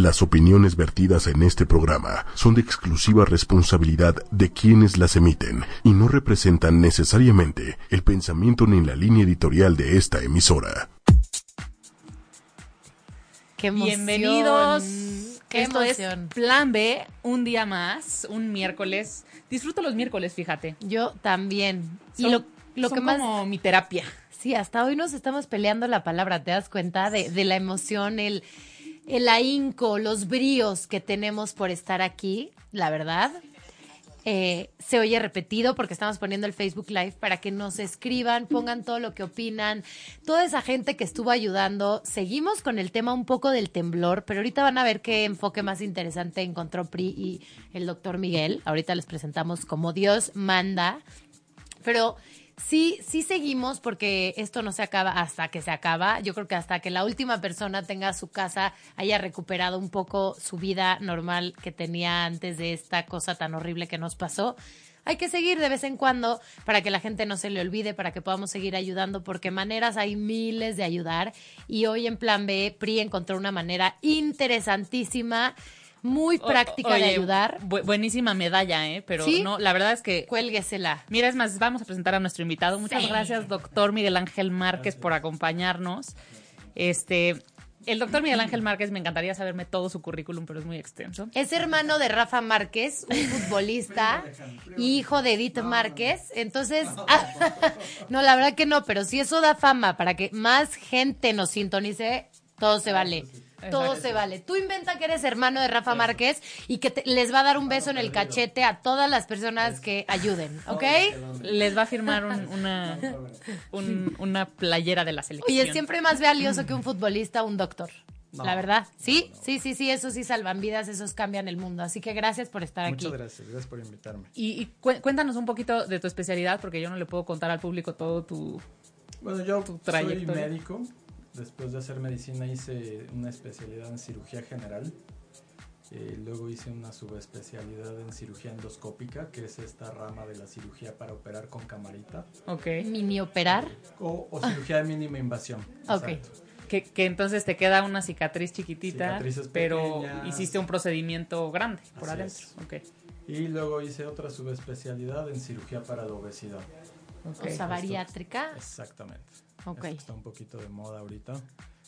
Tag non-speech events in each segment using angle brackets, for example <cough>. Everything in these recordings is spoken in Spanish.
Las opiniones vertidas en este programa son de exclusiva responsabilidad de quienes las emiten y no representan necesariamente el pensamiento ni la línea editorial de esta emisora. Qué emoción. Bienvenidos. Qué Esto emoción. es Plan B, un día más, un miércoles. Disfruto los miércoles, fíjate. Yo también. y Son- lo, lo son que más... como mi terapia. Sí, hasta hoy nos estamos peleando la palabra, ¿te das cuenta? De, de la emoción, el, el ahínco, los bríos que tenemos por estar aquí, la verdad. Eh, se oye repetido porque estamos poniendo el Facebook Live para que nos escriban, pongan todo lo que opinan. Toda esa gente que estuvo ayudando. Seguimos con el tema un poco del temblor, pero ahorita van a ver qué enfoque más interesante encontró PRI y el doctor Miguel. Ahorita les presentamos como Dios manda. Pero sí, sí seguimos porque esto no se acaba hasta que se acaba. Yo creo que hasta que la última persona tenga su casa, haya recuperado un poco su vida normal que tenía antes de esta cosa tan horrible que nos pasó. Hay que seguir de vez en cuando para que la gente no se le olvide, para que podamos seguir ayudando, porque maneras hay miles de ayudar. Y hoy en Plan B, PRI encontró una manera interesantísima, muy práctica de Oye, ayudar. bu- buenísima medalla, ¿eh? Pero ¿Sí? no, la verdad es que. Cuélguesela. Mira, es más, vamos a presentar a nuestro invitado. Muchas Sí. gracias, doctor Miguel Ángel Márquez, por acompañarnos. Este. El doctor Miguel Ángel Márquez, me encantaría saberme todo su currículum, pero es muy extenso. Es hermano de Rafa Márquez, un futbolista, <laughs> y hijo de Edith Márquez. Entonces, <laughs> no, la verdad que no, pero si eso da fama para que más gente nos sintonice, todo se vale. Todo se vale. Tú inventa que eres hermano de Rafa Márquez y que te- les va a dar un beso en el cachete a todas las personas que ayuden, ¿ok? Les va a firmar un- una, un- una playera de la selección. Oye, es siempre más valioso que un futbolista un doctor. La verdad, sí, sí, sí, sí, eso sí salvan vidas, esos cambian el mundo. Así que gracias por estar aquí. Muchas gracias, gracias por invitarme. Y, y cué- cuéntanos un poquito de tu especialidad, porque yo no le puedo contar al público todo tu... Bueno, yo soy médico. Después de hacer medicina hice una especialidad en cirugía general. Eh, luego hice una subespecialidad en cirugía endoscópica, que es esta rama de la cirugía para operar con camarita. Ok. Mini operar. O, o cirugía de mínima invasión. Ok. exacto. Que, que entonces te queda una cicatriz chiquitita, Cicatrices pero pequeñas. hiciste un procedimiento grande por Así adentro. es. Ok. Y luego hice otra subespecialidad en cirugía para la obesidad. ok. O sea, bariátrica. Exactamente. Ok. Esto está un poquito de moda ahorita.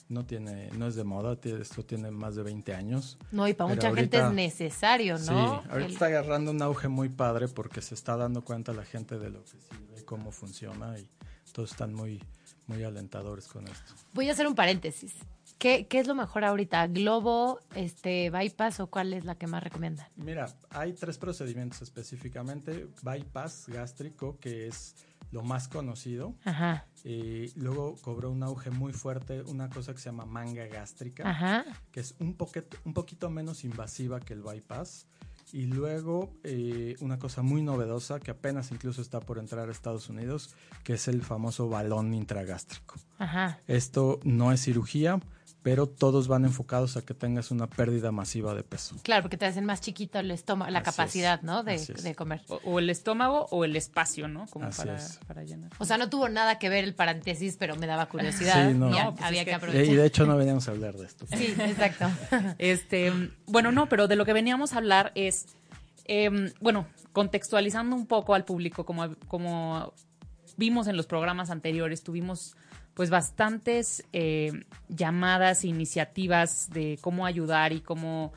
No tiene, no es de moda, esto tiene más de 20 años. No, y para mucha gente ahorita- es necesario, ¿no? Sí, ahorita El- está agarrando un auge muy padre porque se está dando cuenta la gente de lo que sirve, cómo funciona y todos están muy, muy alentadores con esto. Voy a hacer un paréntesis. ¿Qué, qué es lo mejor ahorita? ¿Globo, este, bypass o cuál es la que más recomiendan? Mira, hay tres procedimientos específicamente. Bypass gástrico, que es lo más conocido. Ajá, Y luego cobró un auge muy fuerte una cosa que se llama manga gástrica. ajá. que es un, poquito, un poquito menos invasiva que el bypass. Y luego eh, una cosa muy novedosa que apenas incluso está por entrar a Estados Unidos, que es el famoso balón intragástrico. Ajá. Esto no es cirugía, pero todos van enfocados a que tengas una pérdida masiva de peso. Claro, porque te hacen más chiquito el estómago, la Así capacidad, es, ¿no? De, comer. O, o el estómago o el espacio, ¿no? Como Así para, es. para llenar. O sea, no tuvo nada que ver el paréntesis, pero me daba curiosidad. Sí, no. Ya, No, pues había es que, que- aprovechar. Y de hecho no veníamos a hablar de esto. Sí, exacto. <laughs> Este, bueno, no, pero de lo que veníamos a hablar es, em, bueno, contextualizando un poco al público, como, como vimos en los programas anteriores, tuvimos pues bastantes eh, llamadas, iniciativas de cómo ayudar y cómo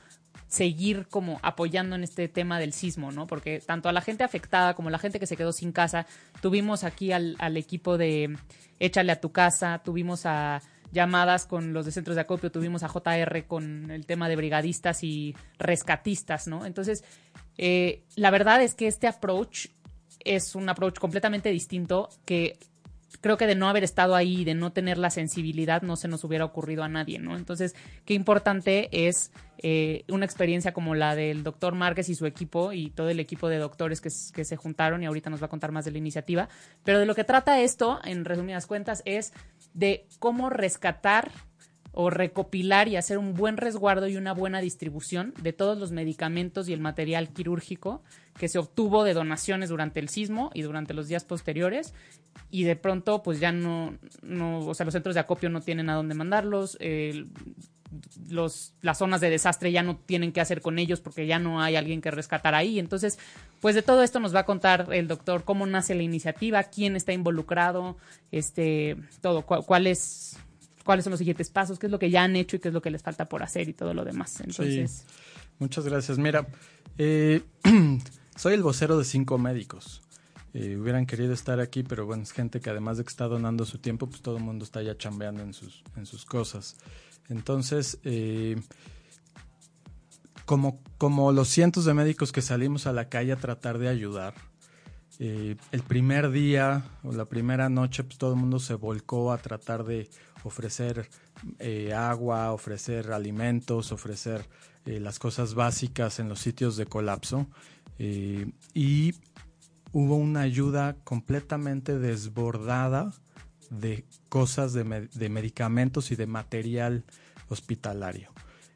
seguir como apoyando en este tema del sismo, ¿no? Porque tanto a la gente afectada como a la gente que se quedó sin casa, tuvimos aquí al, equipo de Échale a tu casa, tuvimos a llamadas con los de centros de acopio, tuvimos a JR con el tema de brigadistas y rescatistas, ¿no? Entonces, eh, la verdad es que este approach es un approach completamente distinto que creo que de no haber estado ahí, de no tener la sensibilidad, no se nos hubiera ocurrido a nadie, ¿no? Entonces, qué importante es eh, una experiencia como la del doctor Márquez y su equipo y todo el equipo de doctores que, se juntaron y ahorita nos va a contar más de la iniciativa. Pero de lo que trata esto, en resumidas cuentas, es de cómo rescatar o recopilar y hacer un buen resguardo y una buena distribución de todos los medicamentos y el material quirúrgico que se obtuvo de donaciones durante el sismo y durante los días posteriores y de pronto pues ya no, no o sea, los centros de acopio no tienen a dónde mandarlos, los, las zonas de desastre ya no tienen qué hacer con ellos porque ya no hay alguien que rescatar ahí. Entonces, pues de todo esto nos va a contar el doctor cómo nace la iniciativa, quién está involucrado, este, todo, cuáles cuáles son los siguientes pasos, qué es lo que ya han hecho y qué es lo que les falta por hacer y todo lo demás. Entonces, muchas gracias. Mira, eh, <clears throat> soy el vocero de cinco médicos. Eh, hubieran querido estar aquí, pero bueno, es gente que además de que está donando su tiempo, pues todo el mundo está ya chambeando en sus, en sus cosas. Entonces, eh, como, como los cientos de médicos que salimos a la calle a tratar de ayudar, eh, el primer día o la primera noche, pues todo el mundo se volcó a tratar de ofrecer eh, agua, ofrecer alimentos, ofrecer las cosas básicas en los sitios de colapso. Y hubo una ayuda completamente desbordada de cosas, de, medicamentos y de material hospitalario.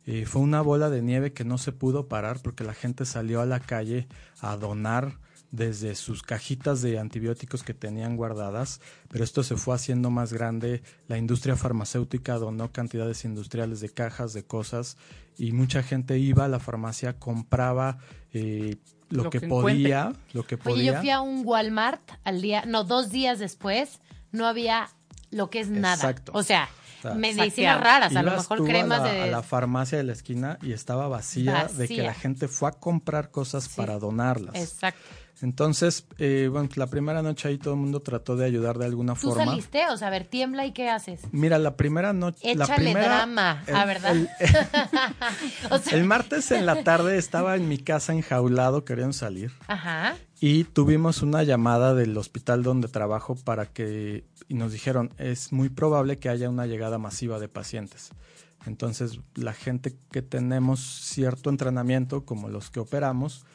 Eh, fue una bola de nieve que no se pudo parar porque la gente salió a la calle a donar desde sus cajitas de antibióticos que tenían guardadas, pero esto se fue haciendo más grande. La industria farmacéutica donó cantidades industriales de cajas, de cosas, y mucha gente iba a la farmacia, compraba eh, lo, que, podía, lo que podía. Oye, yo fui a un Walmart al día, no, dos días después, no había lo que es nada. O sea, medicinas raras, a lo mejor cremas a la, de... A la farmacia de la esquina y estaba vacía, de que la gente fue a comprar cosas para donarlas. Exacto. Entonces, eh, bueno, la primera noche ahí todo el mundo trató de ayudar de alguna ¿Tú forma. saliste? O sea, a ver, tiembla y ¿qué haces? Mira, la primera noche... Échale la primera, drama, a verdad. <laughs> El, martes en la tarde estaba en mi casa enjaulado, querían salir. Ajá. Y tuvimos una llamada del hospital donde trabajo para que... Y nos dijeron, es muy probable que haya una llegada masiva de pacientes. Entonces, la gente que tenemos cierto entrenamiento, como los que operamos,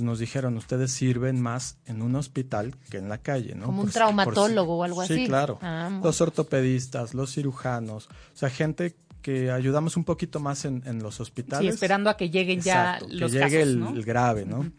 nos dijeron, ustedes sirven más en un hospital que en la calle, ¿no? Como un traumatólogo o algo así. Sí, claro. Ah, los ortopedistas, los cirujanos, o sea, gente que ayudamos un poquito más en, los hospitales. Sí, esperando a que lleguen ya los que llegue el, grave, ¿no?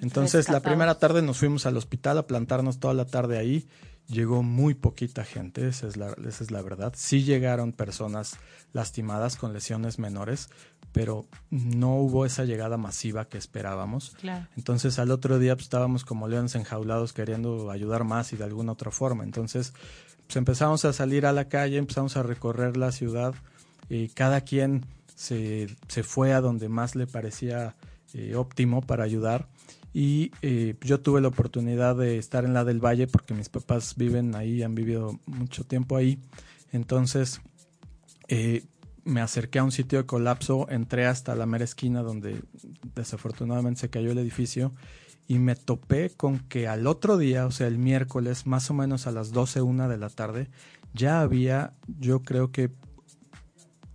Entonces, la primera tarde nos fuimos al hospital a plantarnos toda la tarde ahí llegó muy poquita gente, esa es, la, esa es la verdad. Sí llegaron personas lastimadas con lesiones menores, pero no hubo esa llegada masiva que esperábamos. Entonces al otro día pues, estábamos como leones enjaulados queriendo ayudar más y de alguna otra forma. Entonces pues, empezamos a salir a la calle, empezamos a recorrer la ciudad y cada quien se, se fue a donde más le parecía eh, óptimo para ayudar y eh, yo tuve la oportunidad de estar en la del Valle porque mis papás viven ahí, han vivido mucho tiempo ahí. Entonces eh, me acerqué a un sitio de colapso, entré hasta la mera esquina donde desafortunadamente se cayó el edificio y me topé con que al otro día, o sea, el miércoles, más o menos a las 12, una de la tarde, ya había, yo creo que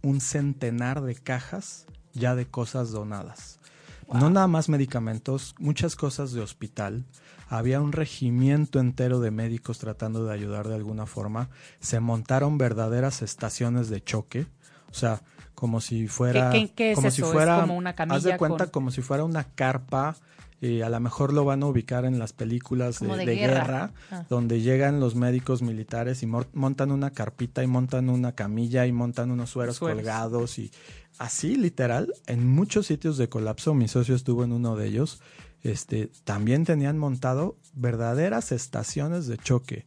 un centenar de cajas ya de cosas donadas. No nada más medicamentos, muchas cosas de hospital. Había un regimiento entero de médicos tratando de ayudar de alguna forma. Se montaron verdaderas estaciones de choque. O sea, como si fuera. como si fuera. como una camilla haz de cuenta como si fuera una carpa. y a lo mejor lo van a ubicar en las películas de, guerra, ah. donde llegan los médicos militares y montan una carpita y montan una camilla y montan unos sueros. colgados y así literal, en muchos sitios de colapso, mi socio estuvo en uno de ellos, este, también tenían montado verdaderas estaciones de choque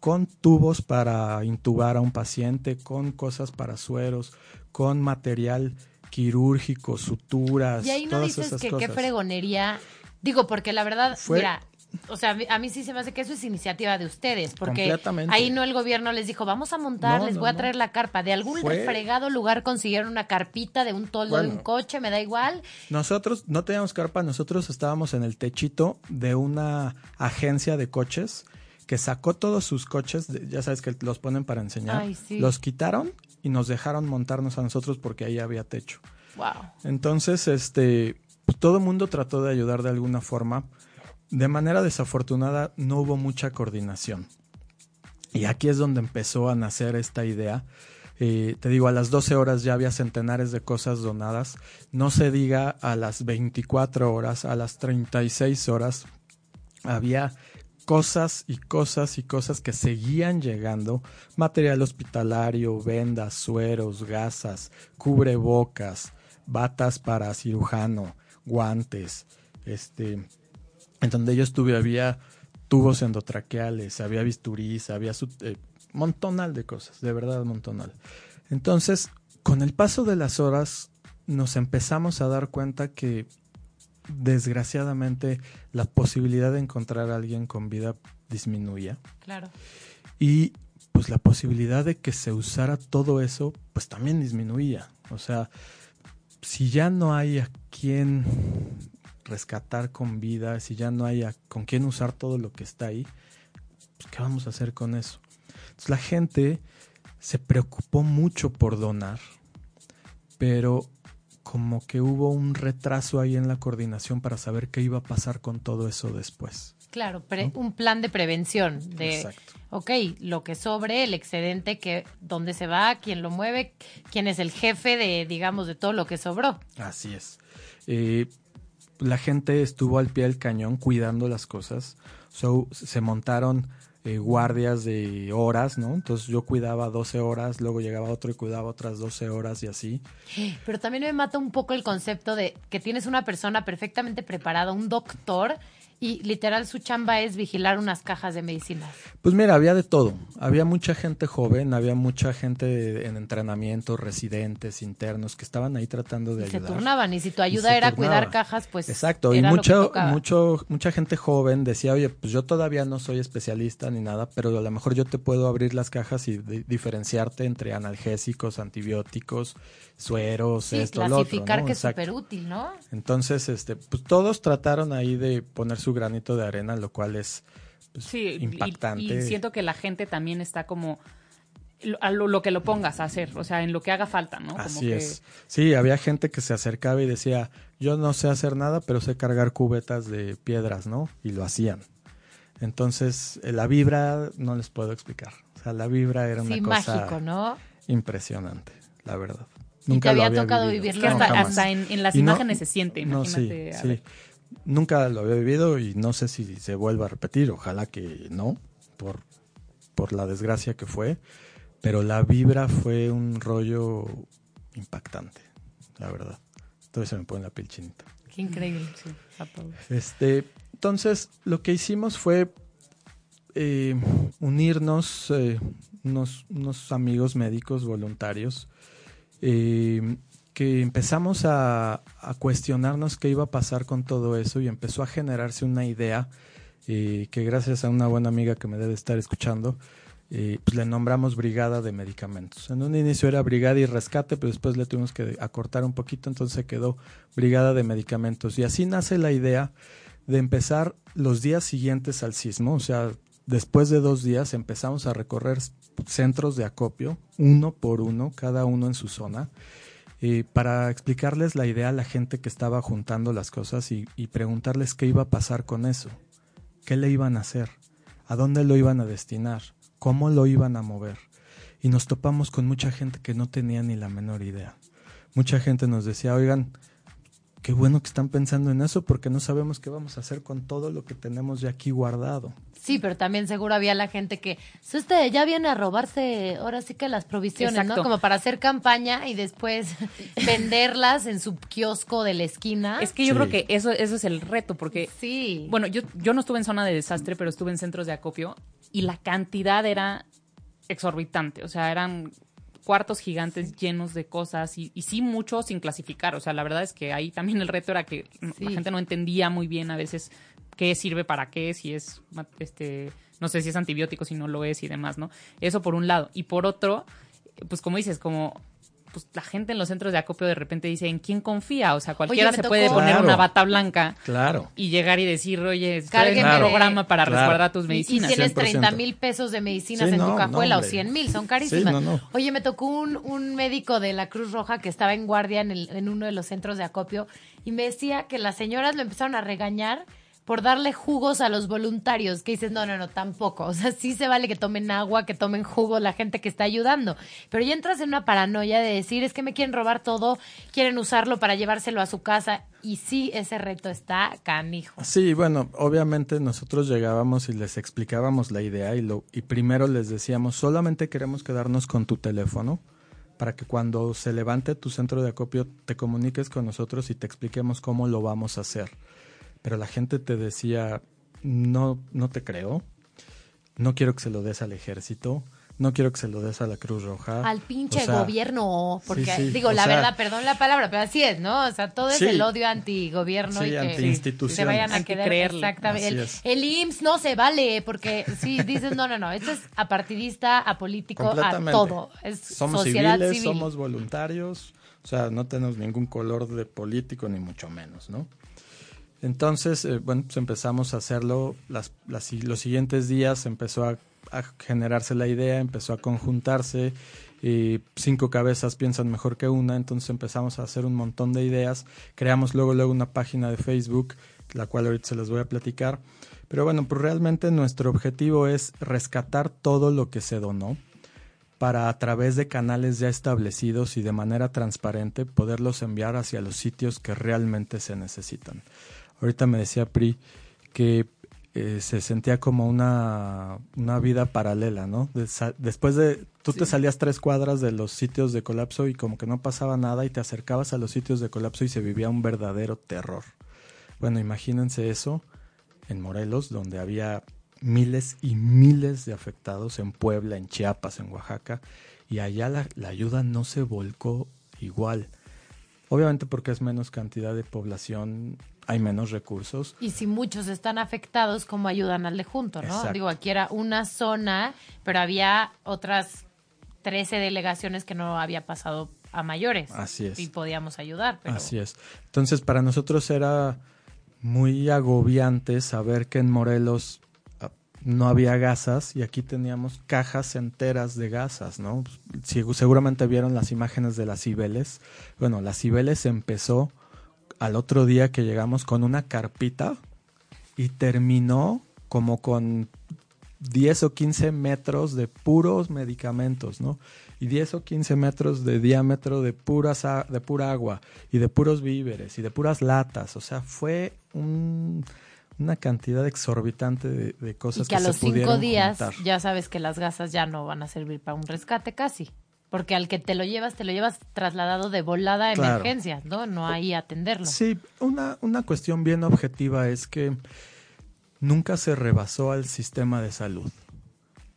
con tubos para intubar a un paciente, con cosas para sueros, con material quirúrgico, suturas. Y ahí no dices que qué fregonería. Digo, porque la verdad, mira, o sea, a mí sí se me hace que eso es iniciativa de ustedes, porque ahí no el gobierno les dijo, vamos a montar, les voy a traer la carpa. De algún fregado lugar consiguieron una carpita de un toldo de un coche, me da igual. Nosotros no teníamos carpa, nosotros estábamos en el techito de una agencia de coches que sacó todos sus coches, ya sabes que los ponen para enseñar, los quitaron y nos dejaron montarnos a nosotros porque ahí había techo. Wow. Entonces, este, pues, todo el mundo trató de ayudar de alguna forma de manera desafortunada no hubo mucha coordinación. Y aquí es donde empezó a nacer esta idea. Eh, te digo, a las 12 horas ya había centenares de cosas donadas. No se diga a las 24 horas, a las 36 horas, había cosas y cosas y cosas que seguían llegando, material hospitalario, vendas, sueros, gasas, cubrebocas, batas para cirujano, guantes, este, en donde yo estuve había tubos endotraqueales, había bisturís, había su, eh, montonal de cosas, de verdad montonal. Entonces, con el paso de las horas, nos empezamos a dar cuenta que desgraciadamente la posibilidad de encontrar a alguien con vida disminuía. Claro. Y pues la posibilidad de que se usara todo eso, pues también disminuía. O sea, si ya no hay a quien rescatar con vida, si ya no hay con quién usar todo lo que está ahí, pues, ¿qué vamos a hacer con eso? Entonces la gente se preocupó mucho por donar, pero como que hubo un retraso ahí en la coordinación para saber qué iba a pasar con todo eso después. Claro, un plan de prevención de, Exacto. ok, lo que sobre, el excedente, que dónde se va, quién lo mueve, quién es el jefe de, digamos, de todo lo que sobró. Así es. Eh, la gente estuvo al pie del cañón cuidando las cosas. se montaron eh, guardias de horas, ¿no? Entonces yo cuidaba 12 horas, luego llegaba otro y cuidaba otras 12 horas y así. <gasps> Pero también me mata un poco el concepto de que tienes una persona perfectamente preparada, un doctor, y literal su chamba es vigilar unas cajas de medicinas. Pues mira, había de todo. Había mucha gente joven, había mucha gente en entrenamiento, residentes, internos, que estaban ahí tratando de ayudar. Se turnaban y si tu ayuda era cuidar cajas, pues. Exacto, y mucho, mucho, mucha gente joven decía, oye, pues yo todavía no soy especialista ni nada, pero a lo mejor yo te puedo abrir las cajas y diferenciarte entre analgésicos, antibióticos, sueros, esto, lo otro. Clasificar que es súper útil, ¿no? Entonces, este, pues todos trataron ahí de poner su granito de arena, lo cual es pues, impactante. Y, siento que la gente también está como a lo, que lo pongas a hacer, o sea, en lo que haga falta, ¿no? Así es. Sí, había gente que se acercaba y decía, yo no sé hacer nada, pero sé cargar cubetas de piedras, ¿no? Y lo hacían. Entonces, eh, la vibra no les puedo explicar. O sea, la vibra era una cosa mágico, ¿no? impresionante, la verdad. Nunca te había, tocado vivirlo. hasta, en, las imágenes se siente, imagínate. No, sí, Nunca lo había vivido y no sé si se vuelva a repetir, ojalá que no, por, por la desgracia que fue, pero la vibra fue un rollo impactante, la verdad. Entonces se me pone la piel chinita. Qué increíble, sí, Este, entonces, lo que hicimos fue eh, unirnos, eh, unos, unos amigos médicos voluntarios, eh, que empezamos a, cuestionarnos qué iba a pasar con todo eso y empezó a generarse una idea eh, que gracias a una buena amiga que me debe estar escuchando, eh, pues le nombramos Brigada de Medicamentos. En un inicio era Brigada y Rescate, pero después le tuvimos que acortar un poquito, entonces quedó Brigada de Medicamentos. Y así nace la idea de empezar los días siguientes al sismo, o sea, después de dos días empezamos a recorrer centros de acopio, uno por uno, cada uno en su zona, para explicarles la idea a la gente que estaba juntando las cosas y, y preguntarles qué iba a pasar con eso, qué le iban a hacer, a dónde lo iban a destinar, cómo lo iban a mover. Y nos topamos con mucha gente que no tenía ni la menor idea. Mucha gente nos decía, oigan, qué bueno que están pensando en eso porque no sabemos qué vamos a hacer con todo lo que tenemos ya aquí guardado. Sí, pero también seguro había la gente que, usted ya viene a robarse ahora sí que las provisiones, ¿no? Como para hacer campaña y después <laughs> venderlas en su kiosco de la esquina. Es que yo creo que eso, eso es el reto, porque, sí. bueno, yo, yo no estuve en zona de desastre, pero estuve en centros de acopio y la cantidad era exorbitante, o sea, eran cuartos gigantes llenos de cosas y, y, sí mucho sin clasificar. O sea, la verdad es que ahí también el reto era que la gente no entendía muy bien a veces qué sirve para qué, si es, este, no sé si es antibiótico, si no lo es y demás, ¿no? Eso por un lado. Y por otro, pues como dices, como pues la gente en los centros de acopio de repente dice, ¿en quién confía? O sea, cualquiera se puede poner una bata blanca claro. y llegar y decir, oye, un programa para resguardar tus medicinas. Y, tienes 30 mil pesos de medicinas en tu cajuela o 100 mil, son carísimas. oye, me tocó un, un, médico de la Cruz Roja que estaba en guardia en, el, en uno de los centros de acopio y me decía que las señoras lo empezaron a regañar por darle jugos a los voluntarios, que dices, no, no, no, tampoco. O sea, sí se vale que tomen agua, que tomen jugo la gente que está ayudando. Pero ya entras en una paranoia de decir, es que me quieren robar todo, quieren usarlo para llevárselo a su casa. Y sí, ese reto está canijo. Sí, bueno, obviamente nosotros llegábamos y les explicábamos la idea y, lo, y primero les decíamos, solamente queremos quedarnos con tu teléfono para que cuando se levante tu centro de acopio te comuniques con nosotros y te expliquemos cómo lo vamos a hacer pero la gente te decía, no, no te creo, no quiero que se lo des al ejército, no quiero que se lo des a la Cruz Roja. Al pinche gobierno, porque digo, la verdad, perdón la palabra, pero así es, ¿no? O sea, todo es el odio antigobierno y que se vayan a querer exactamente. El, IMSS no se vale, porque sí, dices, no, no, no, esto es apartidista, apolítico, a todo. Es somos sociedad civiles, somos voluntarios, o sea, no tenemos ningún color de político, ni mucho menos, ¿no? Entonces, eh, bueno, pues empezamos a hacerlo. Las, los siguientes días empezó a, generarse la idea, empezó a conjuntarse. Y cinco cabezas piensan mejor que una, entonces empezamos a hacer un montón de ideas. Creamos luego, luego una página de Facebook, la cual ahorita se les voy a platicar. Pero bueno, pues realmente nuestro objetivo es rescatar todo lo que se donó para a través de canales ya establecidos y de manera transparente poderlos enviar hacia los sitios que realmente se necesitan. Ahorita me decía Pri que eh, se sentía como una, una, vida paralela, ¿no? después de, tú te salías tres cuadras de los sitios de colapso y como que no pasaba nada y te acercabas a los sitios de colapso y se vivía un verdadero terror. Bueno, imagínense eso en Morelos, donde había miles y miles de afectados en Puebla, en Chiapas, en Oaxaca, y allá la, la ayuda no se volcó igual. Obviamente porque es menos cantidad de población hay menos recursos. Y si muchos están afectados, ¿cómo ayudan al de junto, no? Digo, aquí era una zona, pero había otras 13 delegaciones que no había pasado a mayores. Así es. Y podíamos ayudar. Pero... Así es. Entonces, para nosotros era muy agobiante saber que en Morelos ah, no había gasas y aquí teníamos cajas enteras de gasas, ¿no? seguramente vieron las imágenes de las Cibeles. Bueno, las Cibeles empezó al otro día que llegamos con una carpita y terminó como con 10 o 15 metros de puros medicamentos, ¿no? Y 10 o 15 metros de diámetro de, puras, de pura agua y de puros víveres y de puras latas. O sea, fue una cantidad exorbitante de, cosas y que, a los cinco días ya sabes que las gasas ya no van a servir para un rescate casi. Porque al que te lo llevas, te lo llevas trasladado de volada a emergencias, ¿no? No hay atenderlo. Sí, una, una cuestión bien objetiva es que nunca se rebasó al sistema de salud.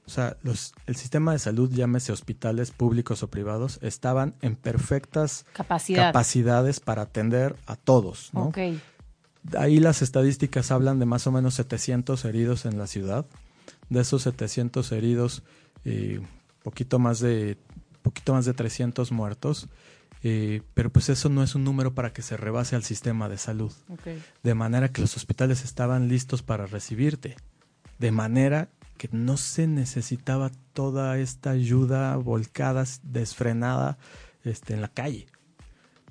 O sea, los, el sistema de salud, llámese hospitales públicos o privados, estaban en perfectas capacidades para atender a todos, ¿no? Okay. Ahí las estadísticas hablan de más o menos 700 heridos en la ciudad. De esos 700 heridos, eh, poquito más de poquito más de 300 muertos, eh, pero pues eso no es un número para que se rebase al sistema de salud. De manera que los hospitales estaban listos para recibirte. De manera que no se necesitaba toda esta ayuda volcada, desfrenada este, en la calle.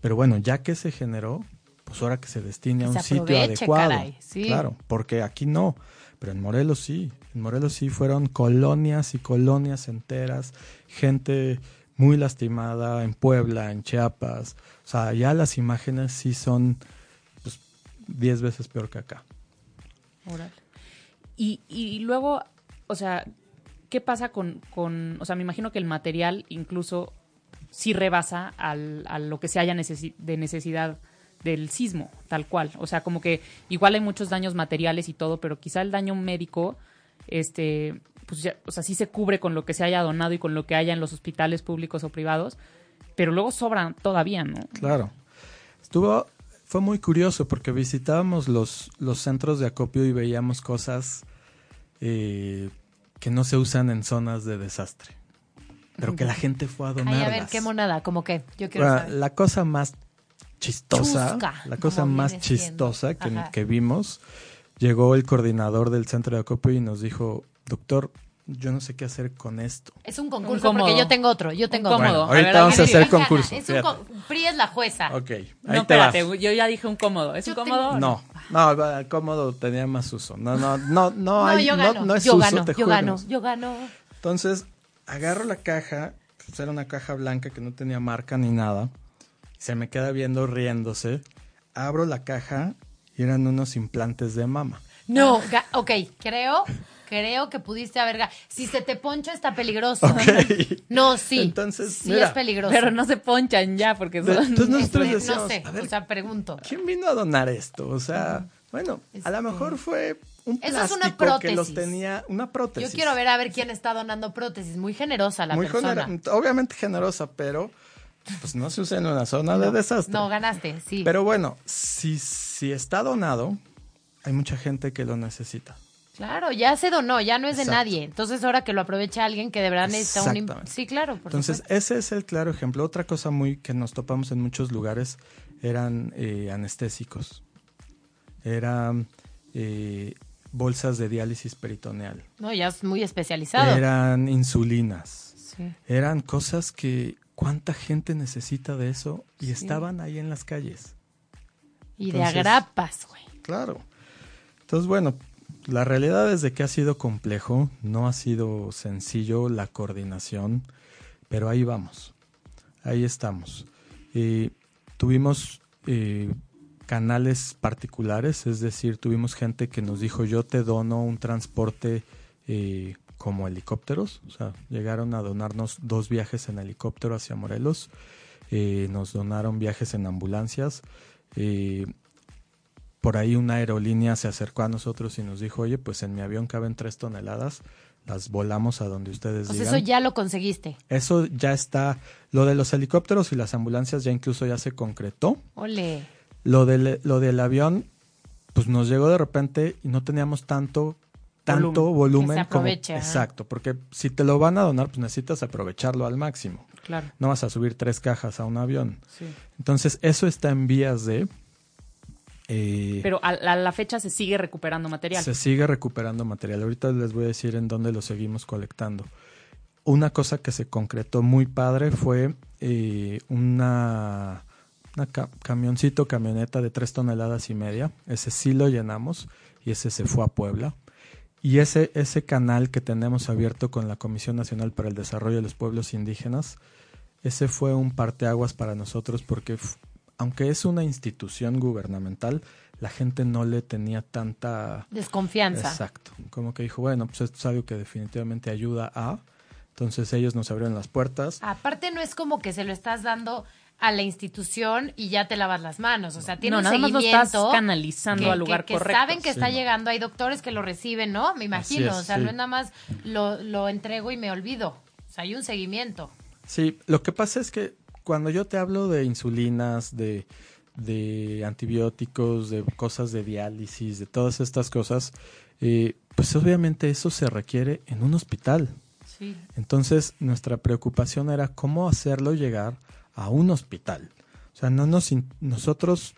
Pero bueno, ya que se generó, pues ahora que se destine a un sitio adecuado. Claro, porque aquí no, pero en Morelos sí. En Morelos sí fueron colonias y colonias enteras, gente muy lastimada en Puebla, en Chiapas. O sea, ya las imágenes sí son pues, diez veces peor que acá. Y, y luego, o sea, ¿qué pasa con, con, o sea, me imagino que el material incluso sí rebasa al, a lo que se haya de necesidad del sismo, tal cual. O sea, como que igual hay muchos daños materiales y todo, pero quizá el daño médico, este, pues ya, o sea, sí se cubre con lo que se haya donado y con lo que haya en los hospitales públicos o privados, pero luego sobran todavía, ¿no? Claro. Estuvo, fue muy curioso porque visitábamos los, los centros de acopio y veíamos cosas eh, que no se usan en zonas de desastre, pero que la gente fue a donarlas. Ay, a ver, qué monada, como que yo quiero saber. La cosa más chistosa, la cosa más chistosa que, que, vimos, llegó el coordinador del centro de acopio y nos dijo, doctor, yo no sé qué hacer con esto. Es un concurso porque yo tengo otro. Yo tengo Un otro. Bueno, ahorita A ver, vamos a ¿alguien hacer concurso. Es un Pri es la jueza. Ok, ahí No, te vas. espérate, yo ya dije un cómodo. ¿Es Yo un tengo- cómodo? No, no, va, cómodo tenía más uso. No, no, no, no, No, hay, yo no, gano. no es yo uso, gano. te Yo juro. gano. Yo gano. Entonces, agarro la caja, pues era una caja blanca que no tenía marca ni nada. Se me queda viendo riéndose. Abro la caja y eran unos implantes de mama. No, ok, creo, creo que pudiste haber Si se te poncha está peligroso. <laughs> No, sí. Entonces, sí mira, es peligroso. Pero no se ponchan ya porque son... Entonces nosotros Este, decíamos, no sé, a ver, o sea, pregunto. ¿quién vino a donar esto? O sea, bueno, a lo Este- mejor fue un Eso es una plástico que los prótesis. tenía, una prótesis. Yo quiero ver a ver quién está donando prótesis. Muy generosa la Muy persona. genera- obviamente generosa, pero pues no se usa en una zona de desastre. No, ganaste, sí. Pero bueno, si, si está donado, hay mucha gente que lo necesita. Claro, ya se donó, ya no es de Exacto. nadie. Entonces ahora que lo aprovecha alguien que de verdad necesita un... Sí, claro, por Entonces, supuesto. ese es el claro ejemplo. Otra cosa muy que nos topamos en muchos lugares eran eh, anestésicos. Eran eh, bolsas de diálisis peritoneal. No, ya es muy especializado. Eran insulinas. Sí. Eran cosas que cuánta gente necesita de eso y Sí. estaban ahí en las calles. Y de agrapas, güey. Claro. Entonces, bueno, la realidad es de que ha sido complejo, no ha sido sencillo la coordinación, pero ahí vamos, ahí estamos. Tuvimos eh, canales particulares, es decir, tuvimos gente que nos dijo yo te dono un transporte eh, como helicópteros, o sea, llegaron a donarnos dos viajes en helicóptero hacia Morelos, eh, nos donaron viajes en ambulancias. Por ahí una aerolínea se acercó a nosotros y nos dijo, oye, pues en mi avión caben tres toneladas, las volamos a donde ustedes digan. eso ya lo conseguiste. Eso ya está, lo de los helicópteros y las ambulancias ya incluso ya se concretó. Ole. Lo del, lo del avión, pues nos llegó de repente y no teníamos tanto, tanto volumen. Que se como- aproveche, ajá. exacto, porque si te lo van a donar, pues necesitas aprovecharlo al máximo. Claro, No vas a subir tres cajas a un avión. sí. Entonces, eso está en vías de... eh, Pero a, a la fecha se sigue recuperando material. Se sigue recuperando material. Ahorita les voy a decir en dónde lo seguimos colectando. Una cosa que se concretó muy padre fue eh, una, una ca- camioncito, camioneta de tres toneladas y media. Ese sí lo llenamos y ese se fue a Puebla. Y ese, ese canal que tenemos abierto con la Comisión Nacional para el Desarrollo de los Pueblos Indígenas, ese fue un parteaguas para nosotros porque aunque es una institución gubernamental, la gente no le tenía tanta Desconfianza. Exacto. Como que dijo, bueno, pues esto es algo que definitivamente ayuda a. Entonces ellos nos abrieron las puertas. Aparte no es como que se lo estás dando a la institución y ya te lavas las manos. O sea, tiene no, un nada más lo seguimiento. estás canalizando que, al lugar que- que correcto. saben que está Sí. llegando, hay doctores que lo reciben, ¿no? Me imagino. es, o sea, sí. no es nada más lo, lo entrego y me olvido. O sea, hay un seguimiento. Sí, lo que pasa es que cuando yo te hablo de insulinas, de, de antibióticos, de cosas de diálisis, de todas estas cosas, eh, pues obviamente eso se requiere en un hospital. Sí. Entonces, nuestra preocupación era cómo hacerlo llegar a un hospital. O sea, no nos nosotros,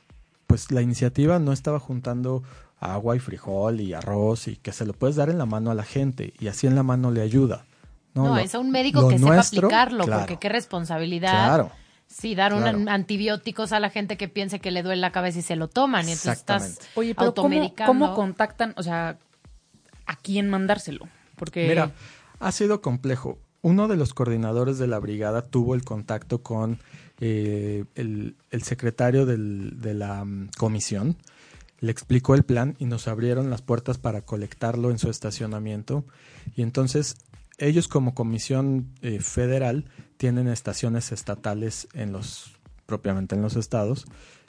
pues la iniciativa no estaba juntando agua y frijol y arroz y que se lo puedes dar en la mano a la gente y así en la mano le ayuda. No, lo- es a un médico que nuestro, sepa aplicarlo, claro, porque qué responsabilidad. Claro. Sí, dar un Claro. antibióticos a la gente que piense que le duele la cabeza y se lo toman. Y entonces estás Exactamente. Oye, pero ¿cómo, automedicando. cómo contactan, o sea, a quién mandárselo? Porque Mira, ha sido complejo. Uno de los coordinadores de la brigada tuvo el contacto con eh, el, el secretario del- de la mm, comisión, le explicó el plan y nos abrieron las puertas para colectarlo en su estacionamiento. Y entonces ellos como comisión eh, federal tienen estaciones estatales en los propiamente en los estados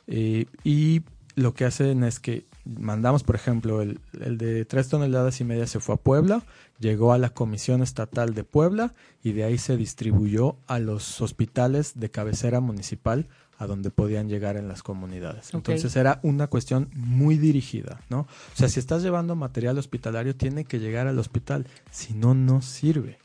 eh, y lo que hacen es que mandamos, por ejemplo, el, el de tres toneladas y media se fue a Puebla, llegó a la Comisión Estatal de Puebla y de ahí se distribuyó a los hospitales de cabecera municipal a donde podían llegar en las comunidades. Entonces era una cuestión muy dirigida, ¿no? O sea, si estás llevando material hospitalario, tiene que llegar al hospital, si no, no sirve,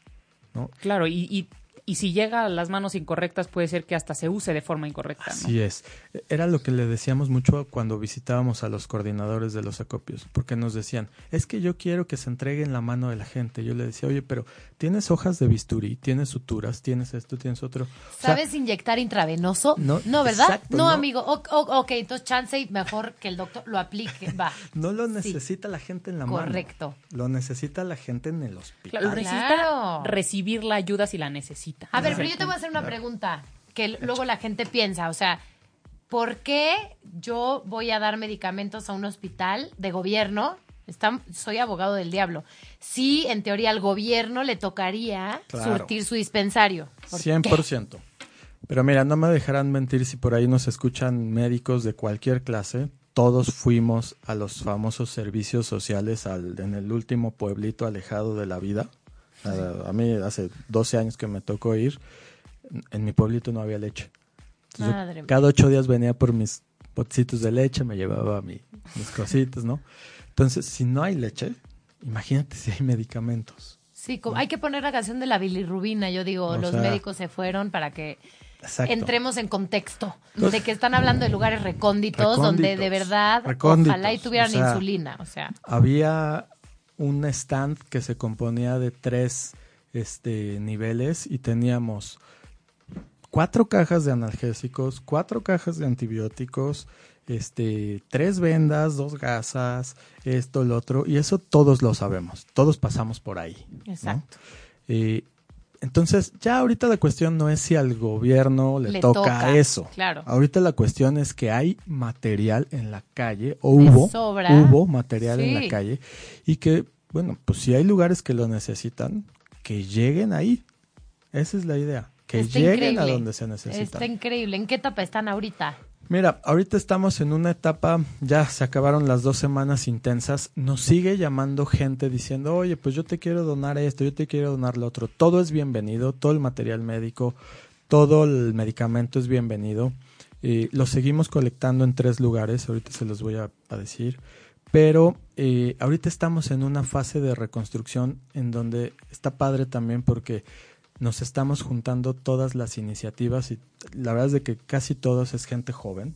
¿no? claro, y, y, y si llega a las manos incorrectas puede ser que hasta se use de forma incorrecta. ¿no? Así es. Era lo que le decíamos mucho cuando visitábamos a los coordinadores de los acopios, porque nos decían, es que yo quiero que se entregue en la mano de la gente. Yo le decía, oye, pero tienes hojas de bisturí, tienes suturas, tienes esto, tienes otro. O sea, ¿Sabes inyectar intravenoso? No, No, ¿verdad? exacto, no, no. amigo. O- o- ok, entonces chance y mejor que el doctor lo aplique. Va. <laughs> no lo Sí. necesita la gente en la mano. Correcto. Lo necesita la gente en el hospital. Claro, necesita Claro. recibir la ayuda si la necesita. A ver, pero yo te voy a hacer una pregunta que luego la gente piensa, o sea, ¿por qué yo voy a dar medicamentos a un hospital de gobierno? Está- soy abogado del diablo. Sí, en teoría al gobierno le tocaría Claro. surtir su dispensario. ¿Por qué? 100%. Pero mira, no me dejarán mentir si por ahí nos escuchan médicos de cualquier clase. Todos fuimos a los famosos servicios sociales al- en el último pueblito alejado de la vida. A, a mí hace 12 años que me tocó ir. En, mi pueblito no había leche. Entonces, Madre cada ocho días venía por mis potecitos de leche, me llevaba mi- mis cositas, ¿no? Entonces, si no hay leche, imagínate si hay medicamentos. Sí, como- hay que poner la canción de la bilirrubina. Yo digo, O los sea- médicos se fueron para que Exacto. entremos en contexto de que están hablando de lugares recónditos, donde de verdad ojalá y tuvieran o sea, insulina. O sea, había un stand que se componía de tres este, niveles y teníamos cuatro cajas de analgésicos, cuatro cajas de antibióticos, este, tres vendas, dos gasas, esto, lo otro, y eso todos lo sabemos, todos pasamos por ahí. ¿no? Exacto. Eh, entonces, ya ahorita la cuestión no es si al gobierno le, Le toca, toca, eso. claro. Ahorita la cuestión es que hay material en la calle, o hubo, sobra. hubo material en la calle, y que, bueno, pues si hay lugares que lo necesitan, que lleguen ahí. Esa es la idea, que Está lleguen increíble. a donde se necesitan. Está increíble. ¿En qué etapa están ahorita? Mira, ahorita estamos en una etapa, ya se acabaron las dos semanas intensas, nos sigue llamando gente diciendo, oye, pues yo te quiero donar esto, yo te quiero donar lo otro. Todo es bienvenido, todo el material médico, todo el medicamento es bienvenido. Eh, lo seguimos colectando en tres lugares, ahorita se los voy a, a decir, pero eh, ahorita estamos en una fase de reconstrucción en donde está padre también porque nos estamos juntando todas las iniciativas y la verdad es de que casi todos es gente joven.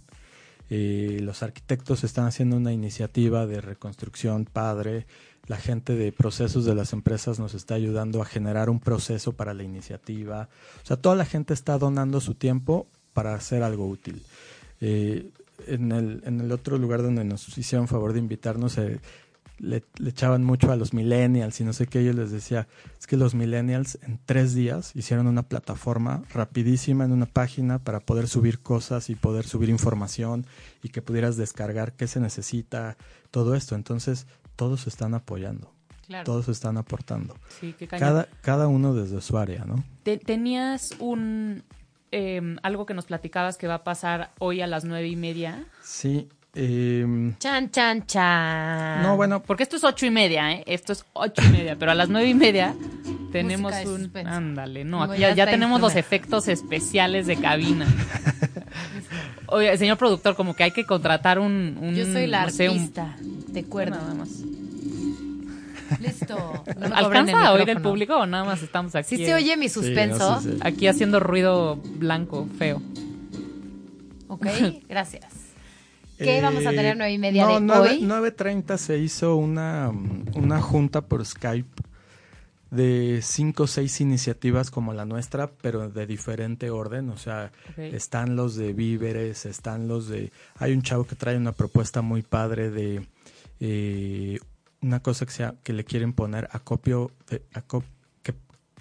Eh, los arquitectos están haciendo una iniciativa de reconstrucción padre. La gente de procesos de las empresas nos está ayudando a generar un proceso para la iniciativa. O sea, toda la gente está donando su tiempo para hacer algo útil. Eh, en, el, en el otro lugar donde nos hicieron favor de invitarnos, eh, le, le echaban mucho a los millennials y no sé qué, yo les decía, es que los millennials en tres días hicieron una plataforma rapidísima en una página para poder subir cosas y poder subir información y que pudieras descargar qué se necesita, todo esto. Entonces, todos están apoyando, Claro. todos están aportando. Sí, qué. Cada, cada uno desde su área, ¿no? Te- tenías un em, algo que nos platicabas que va a pasar hoy a las nueve y media. Sí. Em, Chan, chan, chan. no, bueno, Porque esto es ocho y media, ¿eh? Esto es ocho y media, pero a las nueve y media tenemos un... Ándale, no, aquí ya tenemos los efectos especiales de cabina. Oye, señor productor, como que hay que contratar un... un, Yo soy la no sé, un- artista de cuerda. Nada más. Listo. No ¿Alcanza a oír el público o nada más estamos aquí? ¿Sí se oye mi Sí, suspenso? no, sí, sí. Aquí haciendo ruido blanco, feo. Ok, <laughs> gracias. ¿Qué vamos a tener nueve y media no, de nueve- hoy? 9.30 se hizo una, una junta por Skype de cinco o seis iniciativas como la nuestra, pero de diferente orden. O sea, están los de víveres, están los de... Hay un chavo que trae una propuesta muy padre de eh, una cosa que, sea, que le quieren poner acopio, de- que,